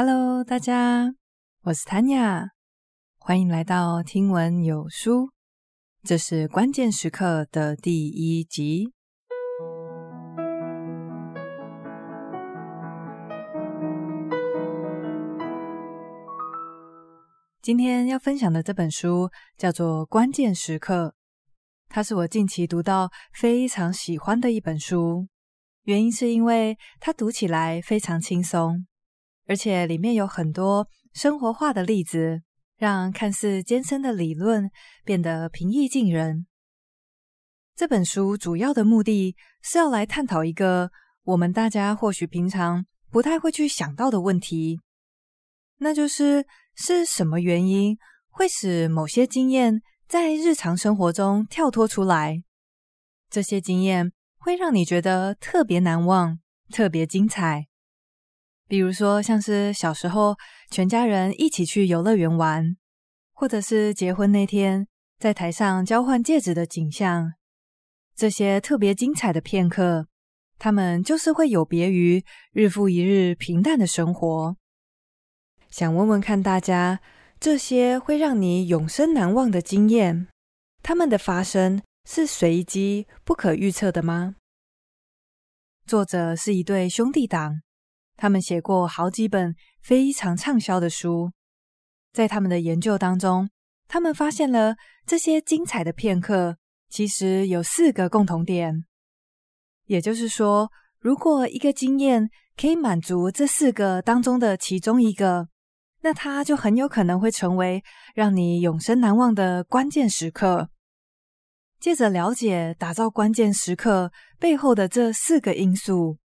Hello，大家，我是 Tanya，欢迎来到听闻有书。这是关键时刻的第一集。今天要分享的这本书叫做《关键时刻》，它是我近期读到非常喜欢的一本书，原因是因为它读起来非常轻松。而且里面有很多生活化的例子，让看似艰深的理论变得平易近人。这本书主要的目的是要来探讨一个我们大家或许平常不太会去想到的问题，那就是是什么原因会使某些经验在日常生活中跳脱出来？这些经验会让你觉得特别难忘、特别精彩。比如说，像是小时候全家人一起去游乐园玩，或者是结婚那天在台上交换戒指的景象，这些特别精彩的片刻，他们就是会有别于日复一日平淡的生活。想问问看大家，这些会让你永生难忘的经验，他们的发生是随机、不可预测的吗？作者是一对兄弟党。他们写过好几本非常畅销的书，在他们的研究当中，他们发现了这些精彩的片刻其实有四个共同点。也就是说，如果一个经验可以满足这四个当中的其中一个，那它就很有可能会成为让你永生难忘的关键时刻。借着了解打造关键时刻背后的这四个因素。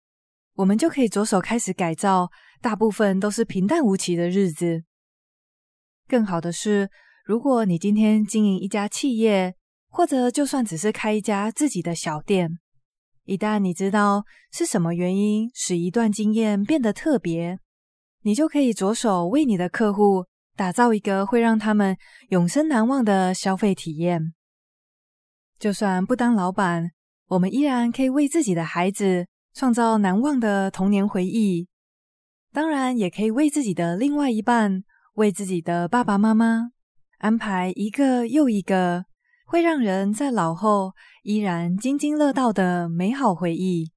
我们就可以着手开始改造，大部分都是平淡无奇的日子。更好的是，如果你今天经营一家企业，或者就算只是开一家自己的小店，一旦你知道是什么原因使一段经验变得特别，你就可以着手为你的客户打造一个会让他们永生难忘的消费体验。就算不当老板，我们依然可以为自己的孩子。创造难忘的童年回忆，当然也可以为自己的另外一半、为自己的爸爸妈妈安排一个又一个会让人在老后依然津津乐道的美好回忆。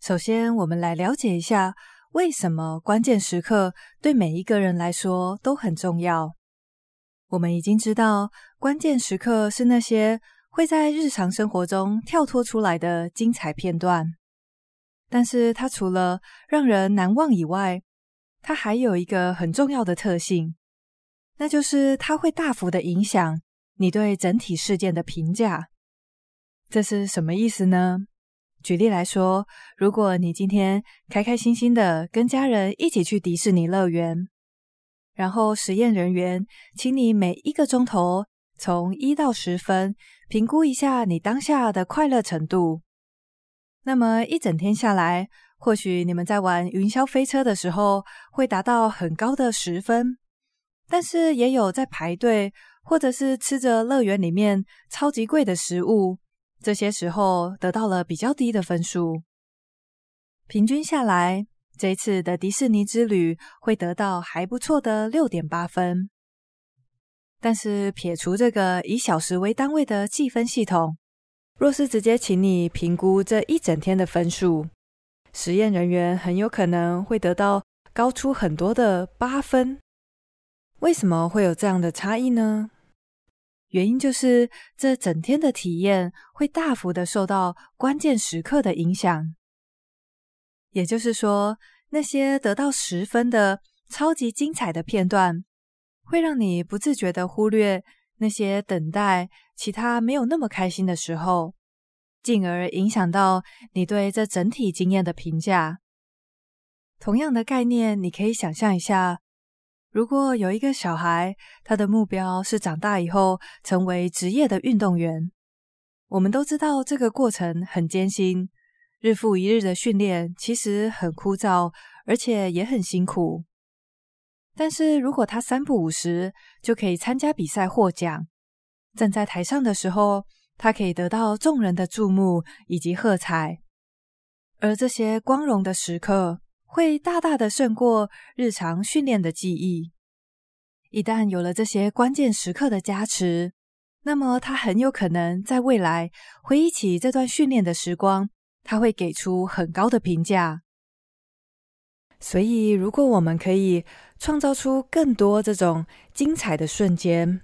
首先，我们来了解一下为什么关键时刻对每一个人来说都很重要。我们已经知道，关键时刻是那些会在日常生活中跳脱出来的精彩片段。但是，它除了让人难忘以外，它还有一个很重要的特性，那就是它会大幅的影响你对整体事件的评价。这是什么意思呢？举例来说，如果你今天开开心心的跟家人一起去迪士尼乐园。然后实验人员请你每一个钟头从一到十分评估一下你当下的快乐程度。那么一整天下来，或许你们在玩云霄飞车的时候会达到很高的十分，但是也有在排队或者是吃着乐园里面超级贵的食物，这些时候得到了比较低的分数。平均下来。这次的迪士尼之旅会得到还不错的六点八分，但是撇除这个以小时为单位的计分系统，若是直接请你评估这一整天的分数，实验人员很有可能会得到高出很多的八分。为什么会有这样的差异呢？原因就是这整天的体验会大幅的受到关键时刻的影响。也就是说，那些得到十分的超级精彩的片段，会让你不自觉的忽略那些等待其他没有那么开心的时候，进而影响到你对这整体经验的评价。同样的概念，你可以想象一下，如果有一个小孩，他的目标是长大以后成为职业的运动员，我们都知道这个过程很艰辛。日复一日的训练其实很枯燥，而且也很辛苦。但是如果他三不五时就可以参加比赛获奖，站在台上的时候，他可以得到众人的注目以及喝彩，而这些光荣的时刻会大大的胜过日常训练的记忆。一旦有了这些关键时刻的加持，那么他很有可能在未来回忆起这段训练的时光，他会给出很高的评价。所以，如果我们可以创造出更多这种精彩的瞬间，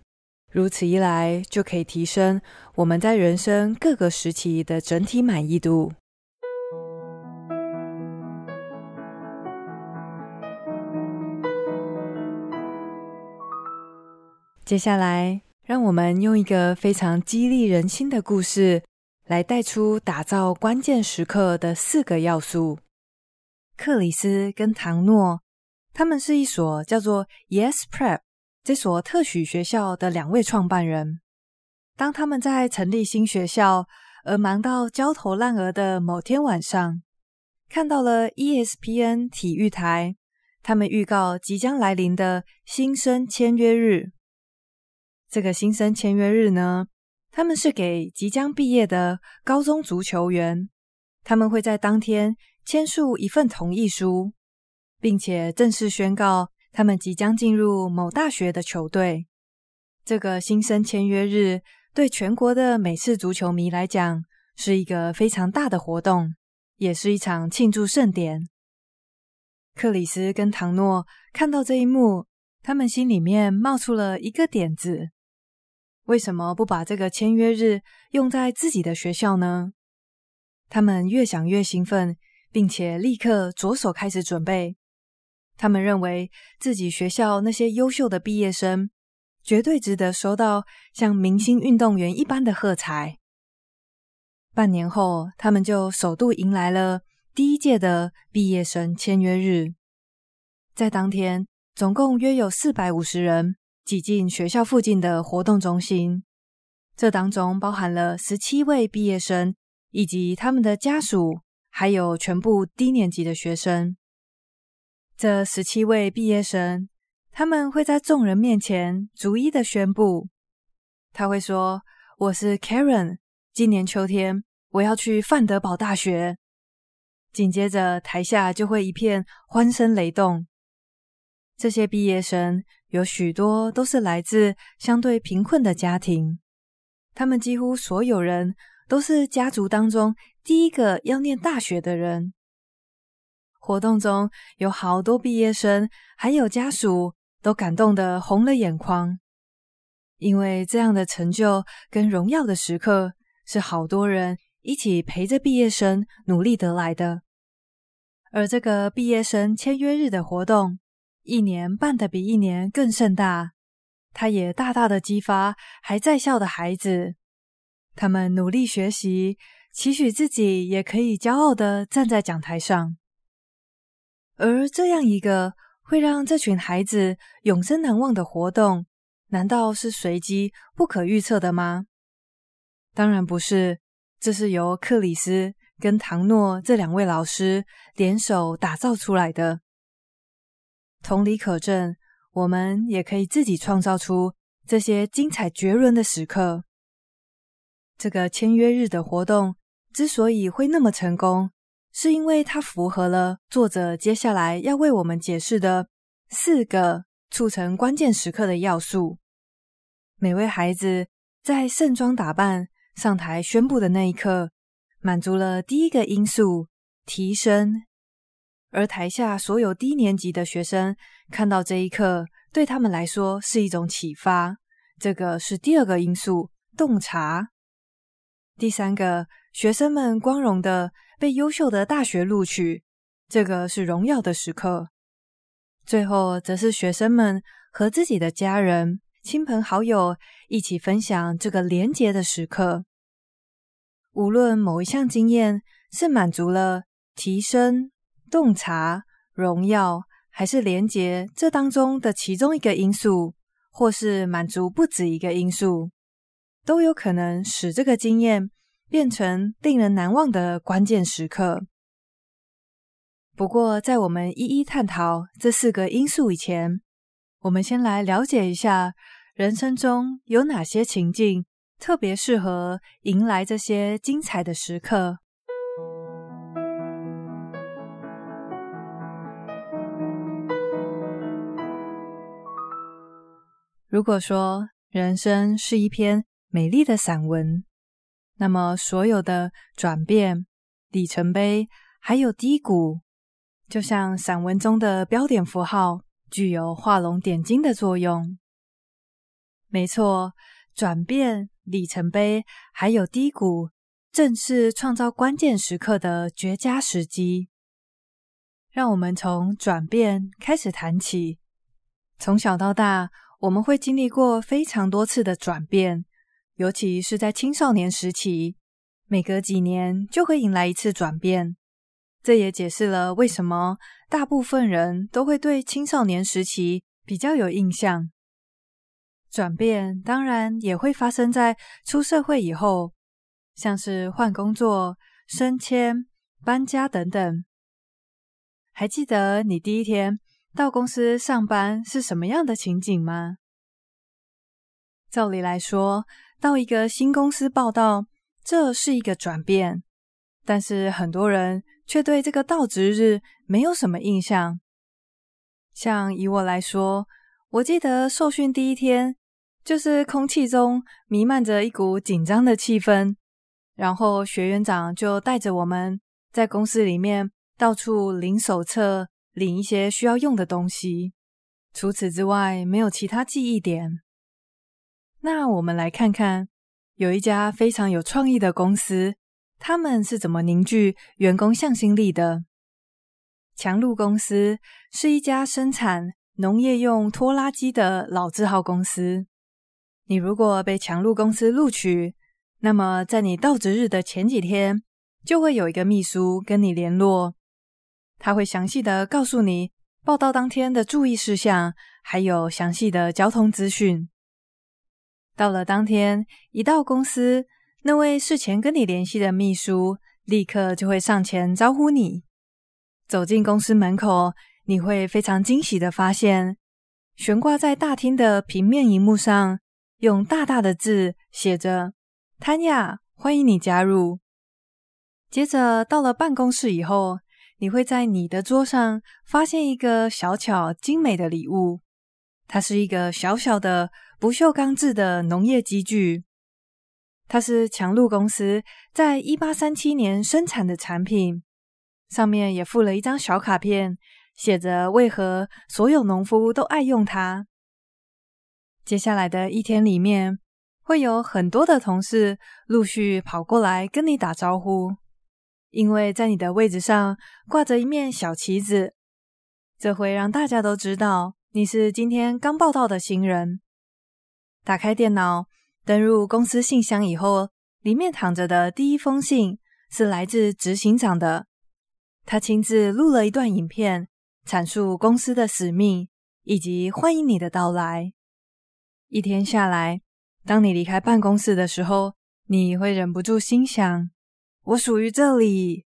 如此一来，就可以提升我们在人生各个时期的整体满意度。接下来，让我们用一个非常激励人心的故事，来带出打造关键时刻的四个要素。克里斯跟唐诺，他们是一所叫做 Yes Prep 这所特许学校的两位创办人。当他们在成立新学校而忙到焦头烂额的某天晚上，看到了 ESPN 体育台，他们预告即将来临的新生签约日。这个新生签约日呢，他们是给即将毕业的高中足球员，他们会在当天签署一份同意书，并且正式宣告他们即将进入某大学的球队。这个新生签约日对全国的美式足球迷来讲是一个非常大的活动，也是一场庆祝盛典。克里斯跟唐诺看到这一幕，他们心里面冒出了一个点子。为什么不把这个签约日用在自己的学校呢？他们越想越兴奋，并且立刻着手开始准备。他们认为自己学校那些优秀的毕业生绝对值得收到像明星运动员一般的喝彩。半年后，他们就首度迎来了第一届的毕业生签约日。在当天，总共约有四百五十人。挤进学校附近的活动中心，这当中包含了十七位毕业生以及他们的家属，还有全部低年级的学生。这十七位毕业生，他们会在众人面前逐一的宣布。他会说：“我是 Karen，今年秋天我要去范德堡大学。”紧接着，台下就会一片欢声雷动。这些毕业生。有许多都是来自相对贫困的家庭，他们几乎所有人都是家族当中第一个要念大学的人。活动中有好多毕业生，还有家属都感动的红了眼眶，因为这样的成就跟荣耀的时刻是好多人一起陪着毕业生努力得来的。而这个毕业生签约日的活动，一年办得比一年更盛大，他也大大的激发还在校的孩子，他们努力学习，期许自己也可以骄傲的站在讲台上。而这样一个会让这群孩子永生难忘的活动，难道是随机不可预测的吗？当然不是，这是由克里斯跟唐诺这两位老师联手打造出来的。同理可证，我们也可以自己创造出这些精彩绝伦的时刻。这个签约日的活动之所以会那么成功，是因为它符合了作者接下来要为我们解释的四个促成关键时刻的要素。每位孩子在盛装打扮上台宣布的那一刻，满足了第一个因素——提升。而台下所有低年级的学生看到这一刻，对他们来说是一种启发。这个是第二个因素，洞察。第三个，学生们光荣的被优秀的大学录取，这个是荣耀的时刻。最后，则是学生们和自己的家人、亲朋好友一起分享这个连结的时刻。无论某一项经验是满足了提升。洞察、荣耀还是连结，这当中的其中一个因素，或是满足不止一个因素，都有可能使这个经验变成令人难忘的关键时刻。不过，在我们一一探讨这四个因素以前，我们先来了解一下人生中有哪些情境特别适合迎来这些精彩的时刻。如果说人生是一篇美丽的散文，那么所有的转变、里程碑还有低谷，就像散文中的标点符号，具有画龙点睛的作用。没错，转变、里程碑还有低谷，正是创造关键时刻的绝佳时机。让我们从转变开始谈起，从小到大。我们会经历过非常多次的转变，尤其是在青少年时期，每隔几年就会迎来一次转变。这也解释了为什么大部分人都会对青少年时期比较有印象。转变当然也会发生在出社会以后，像是换工作、升迁、搬家等等。还记得你第一天到公司上班是什么样的情景吗？照理来说，到一个新公司报道，这是一个转变，但是很多人却对这个到职日没有什么印象。像以我来说，我记得受训第一天，就是空气中弥漫着一股紧张的气氛，然后学员长就带着我们在公司里面到处领手册。领一些需要用的东西，除此之外没有其他记忆点。那我们来看看，有一家非常有创意的公司，他们是怎么凝聚员工向心力的？强路公司是一家生产农业用拖拉机的老字号公司。你如果被强路公司录取，那么在你到职日的前几天，就会有一个秘书跟你联络。他会详细的告诉你报到当天的注意事项，还有详细的交通资讯。到了当天，一到公司，那位事前跟你联系的秘书立刻就会上前招呼你。走进公司门口，你会非常惊喜的发现，悬挂在大厅的平面荧幕上，用大大的字写着“谭雅，欢迎你加入”。接着到了办公室以后，你会在你的桌上发现一个小巧精美的礼物，它是一个小小的不锈钢制的农业机具，它是强路公司在一八三七年生产的产品，上面也附了一张小卡片，写着为何所有农夫都爱用它。接下来的一天里面，会有很多的同事陆续跑过来跟你打招呼。因为在你的位置上挂着一面小旗子，这会让大家都知道你是今天刚报道的新人。打开电脑，登入公司信箱以后，里面躺着的第一封信是来自执行长的，他亲自录了一段影片，阐述公司的使命以及欢迎你的到来。一天下来，当你离开办公室的时候，你会忍不住心想。我属于这里，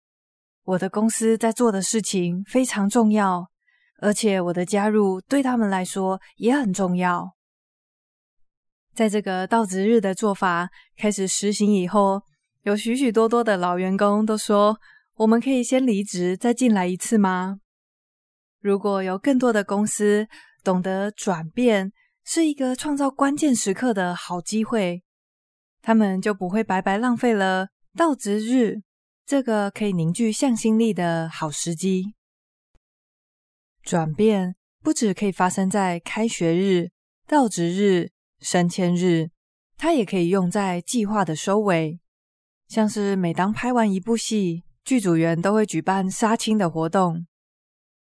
我的公司在做的事情非常重要，而且我的加入对他们来说也很重要。在这个到职日的做法开始实行以后，有许许多多的老员工都说：“我们可以先离职再进来一次吗？”如果有更多的公司懂得转变是一个创造关键时刻的好机会，他们就不会白白浪费了。到职日，这个可以凝聚向心力的好时机。转变不只可以发生在开学日、到职日、升迁日，它也可以用在计划的收尾。像是每当拍完一部戏，剧组员都会举办杀青的活动，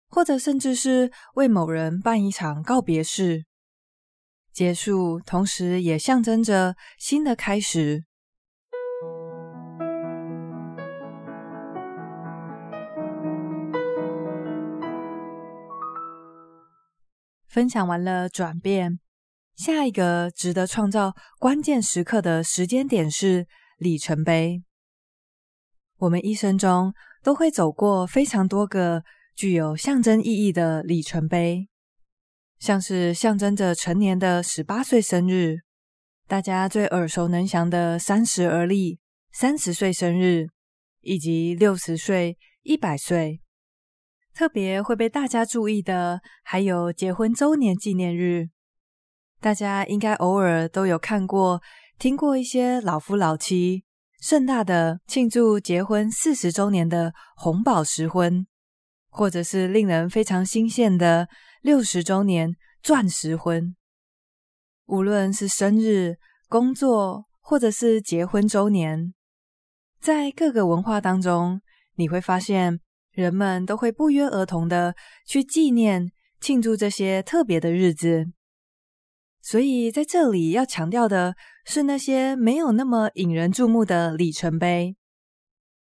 或者甚至是为某人办一场告别式。结束，同时也象征着新的开始。分享完了转变，下一个值得创造关键时刻的时间点是里程碑。我们一生中都会走过非常多个具有象征意义的里程碑，像是象征着成年的十八岁生日，大家最耳熟能详的三十而立、三十岁生日，以及六十岁、一百岁。特别会被大家注意的，还有结婚周年纪念日。大家应该偶尔都有看过、听过一些老夫老妻盛大的庆祝结婚四十周年的红宝石婚，或者是令人非常新鲜的六十周年钻石婚。无论是生日、工作，或者是结婚周年，在各个文化当中，你会发现。人们都会不约而同的去纪念、庆祝这些特别的日子，所以在这里要强调的是那些没有那么引人注目的里程碑，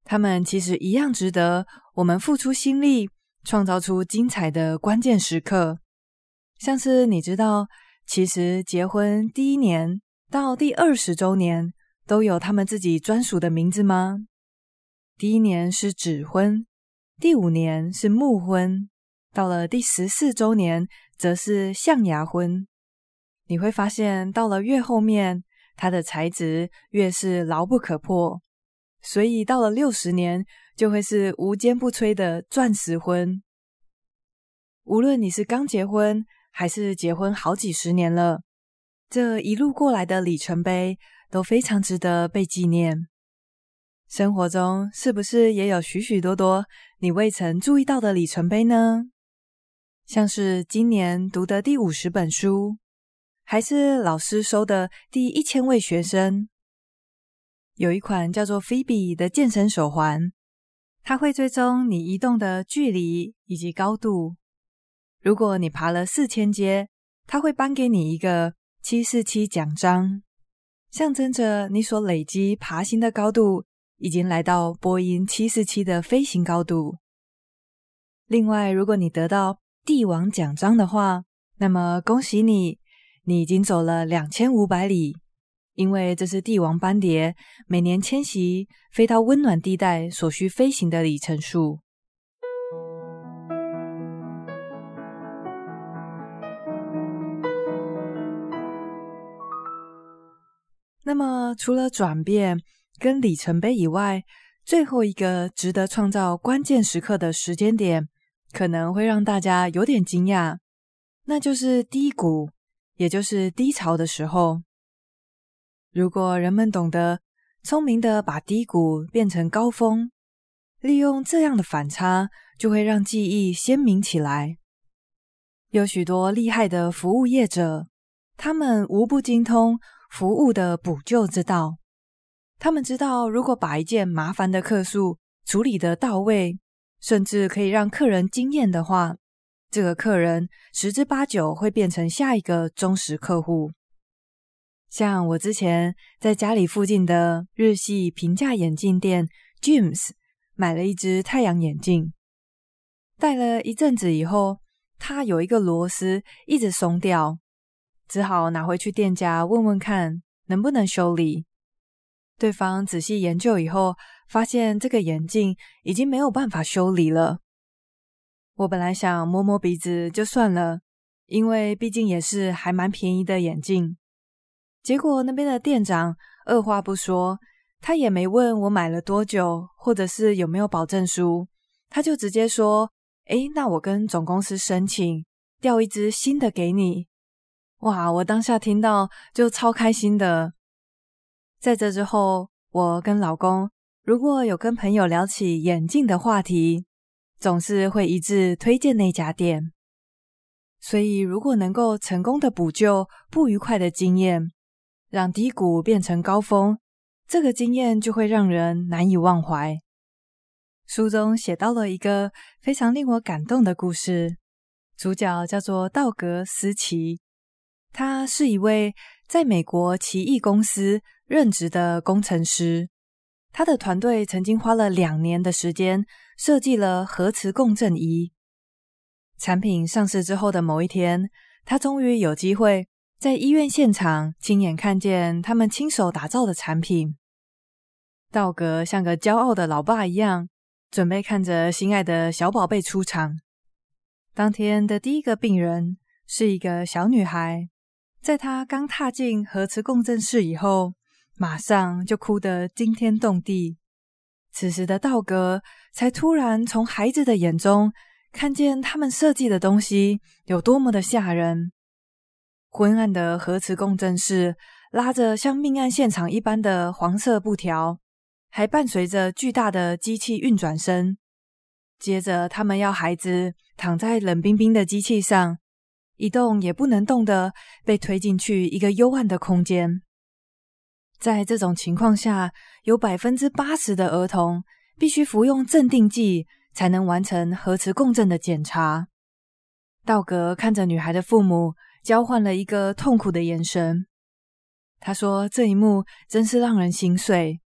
他们其实一样值得我们付出心力，创造出精彩的关键时刻。像是你知道，其实结婚第一年到第二十周年都有他们自己专属的名字吗？第一年是指婚。第五年是木婚，到了第十四周年则是象牙婚。你会发现，到了越后面，它的材质越是牢不可破，所以到了六十年就会是无坚不摧的钻石婚。无论你是刚结婚，还是结婚好几十年了，这一路过来的里程碑都非常值得被纪念。生活中是不是也有许许多多你未曾注意到的里程碑呢？像是今年读的第五十本书，还是老师收的第一千位学生？有一款叫做 Phoebe 的健身手环，它会追踪你移动的距离以及高度。如果你爬了四千阶，它会颁给你一个七四七奖章，象征着你所累积爬行的高度。已经来到波音七四七的飞行高度。另外，如果你得到帝王奖章的话，那么恭喜你，你已经走了两千五百里，因为这是帝王斑蝶每年迁徙飞到温暖地带所需飞行的里程数。那么，除了转变，跟里程碑以外，最后一个值得创造关键时刻的时间点，可能会让大家有点惊讶，那就是低谷，也就是低潮的时候。如果人们懂得聪明的把低谷变成高峰，利用这样的反差，就会让记忆鲜明起来。有许多厉害的服务业者，他们无不精通服务的补救之道。他们知道，如果把一件麻烦的客诉处理得到位，甚至可以让客人惊艳的话，这个客人十之八九会变成下一个忠实客户。像我之前在家里附近的日系平价眼镜店 James 买了一只太阳眼镜，戴了一阵子以后，它有一个螺丝一直松掉，只好拿回去店家问问看能不能修理。对方仔细研究以后，发现这个眼镜已经没有办法修理了。我本来想摸摸鼻子就算了，因为毕竟也是还蛮便宜的眼镜。结果那边的店长二话不说，他也没问我买了多久，或者是有没有保证书，他就直接说：“诶，那我跟总公司申请调一只新的给你。”哇，我当下听到就超开心的。在这之后，我跟老公如果有跟朋友聊起眼镜的话题，总是会一致推荐那家店。所以，如果能够成功的补救不愉快的经验，让低谷变成高峰，这个经验就会让人难以忘怀。书中写到了一个非常令我感动的故事，主角叫做道格斯奇，他是一位在美国奇异公司任职的工程师，他的团队曾经花了两年的时间设计了核磁共振仪。产品上市之后的某一天，他终于有机会在医院现场亲眼看见他们亲手打造的产品。道格像个骄傲的老爸一样，准备看着心爱的小宝贝出场。当天的第一个病人是一个小女孩。在他刚踏进核磁共振室以后，马上就哭得惊天动地。此时的道格才突然从孩子的眼中看见他们设计的东西有多么的吓人。昏暗的核磁共振室拉着像命案现场一般的黄色布条，还伴随着巨大的机器运转声。接着，他们要孩子躺在冷冰冰的机器上，一动也不能动的被推进去一个幽暗的空间。在这种情况下，有百分之八十的儿童必须服用镇定剂才能完成核磁共振的检查。道格看着女孩的父母，交换了一个痛苦的眼神。他说：“这一幕真是让人心碎。”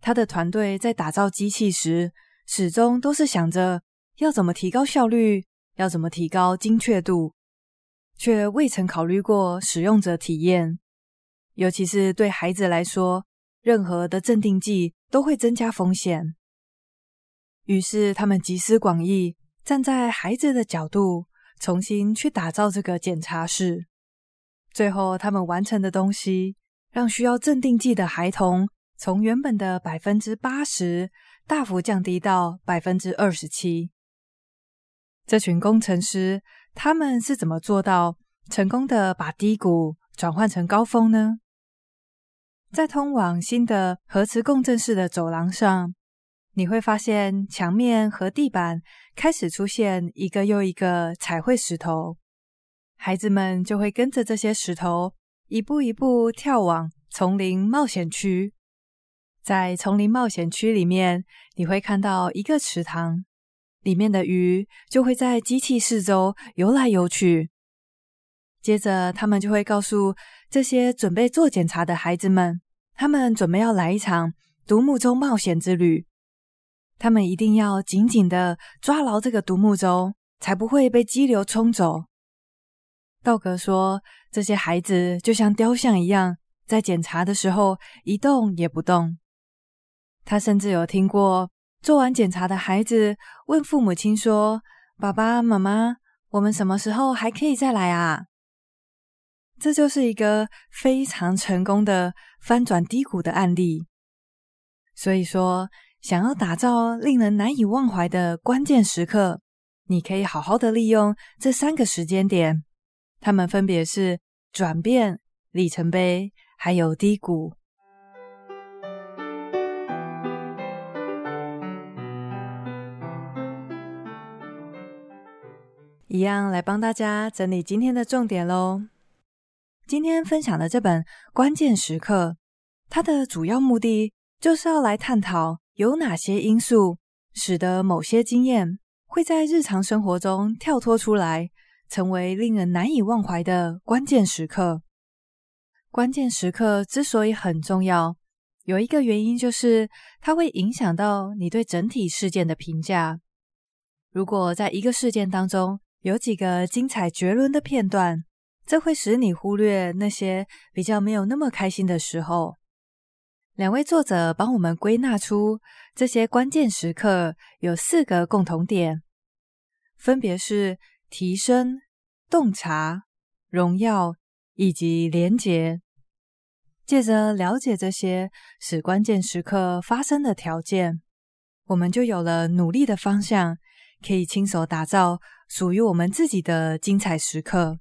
他的团队在打造机器时，始终都是想着要怎么提高效率，要怎么提高精确度，却未曾考虑过使用者体验。尤其是对孩子来说，任何的镇定剂都会增加风险。于是，他们集思广益，站在孩子的角度，重新去打造这个检查室。最后，他们完成的东西，让需要镇定剂的孩童从原本的百分之八十大幅降低到百分之二十七。这群工程师，他们是怎么做到成功的把低谷转换成高峰呢？在通往新的核磁共振室的走廊上，你会发现墙面和地板开始出现一个又一个彩绘石头，孩子们就会跟着这些石头一步一步跳往丛林冒险区。在丛林冒险区里面，你会看到一个池塘，里面的鱼就会在机器四周游来游去。接着，他们就会告诉这些准备做检查的孩子们，他们准备要来一场独木舟冒险之旅。他们一定要紧紧的抓牢这个独木舟，才不会被激流冲走。道格说：“这些孩子就像雕像一样，在检查的时候一动也不动。”他甚至有听过做完检查的孩子问父母亲说：“爸爸妈妈，我们什么时候还可以再来啊？”这就是一个非常成功的翻转低谷的案例。所以说，想要打造令人难以忘怀的关键时刻，你可以好好的利用这三个时间点，他们分别是转变、里程碑，还有低谷。一样来帮大家整理今天的重点喽。今天分享的这本《关键时刻》，它的主要目的就是要来探讨有哪些因素使得某些经验会在日常生活中跳脱出来，成为令人难以忘怀的关键时刻。关键时刻之所以很重要，有一个原因就是它会影响到你对整体事件的评价。如果在一个事件当中有几个精彩绝伦的片段，这会使你忽略那些比较没有那么开心的时候。两位作者帮我们归纳出这些关键时刻有四个共同点，分别是提升、洞察、荣耀以及连结。借着了解这些使关键时刻发生的条件，我们就有了努力的方向，可以亲手打造属于我们自己的精彩时刻。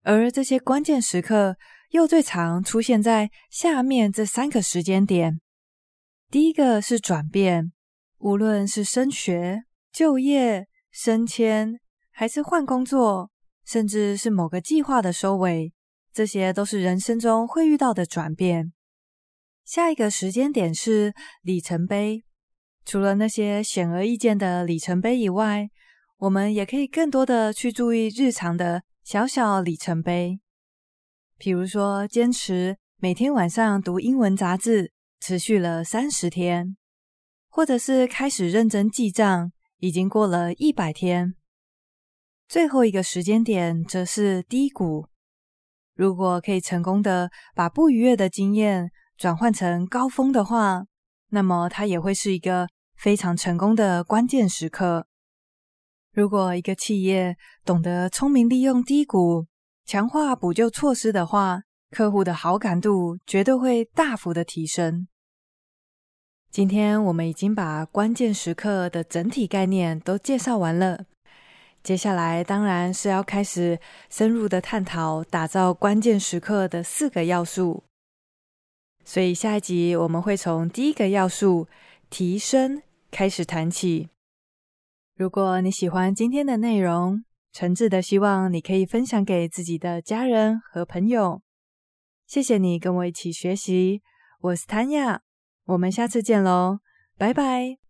而这些关键时刻又最常出现在下面这三个时间点。第一个是转变，无论是升学、就业、升迁，还是换工作，甚至是某个计划的收尾，这些都是人生中会遇到的转变。下一个时间点是里程碑，除了那些显而易见的里程碑以外，我们也可以更多的去注意日常的。小小里程碑，比如说坚持每天晚上读英文杂志，持续了三十天；或者是开始认真记账，已经过了一百天。最后一个时间点则是低谷。如果可以成功的把不愉悦的经验转换成高峰的话，那么它也会是一个非常成功的关键时刻。如果一个企业懂得聪明利用低谷，强化补救措施的话，客户的好感度绝对会大幅的提升。今天我们已经把关键时刻的整体概念都介绍完了，接下来当然是要开始深入的探讨打造关键时刻的四个要素。所以下一集我们会从第一个要素提升开始谈起。如果你喜欢今天的内容，诚挚的希望你可以分享给自己的家人和朋友。谢谢你跟我一起学习，我是谭雅，我们下次见喽，拜拜。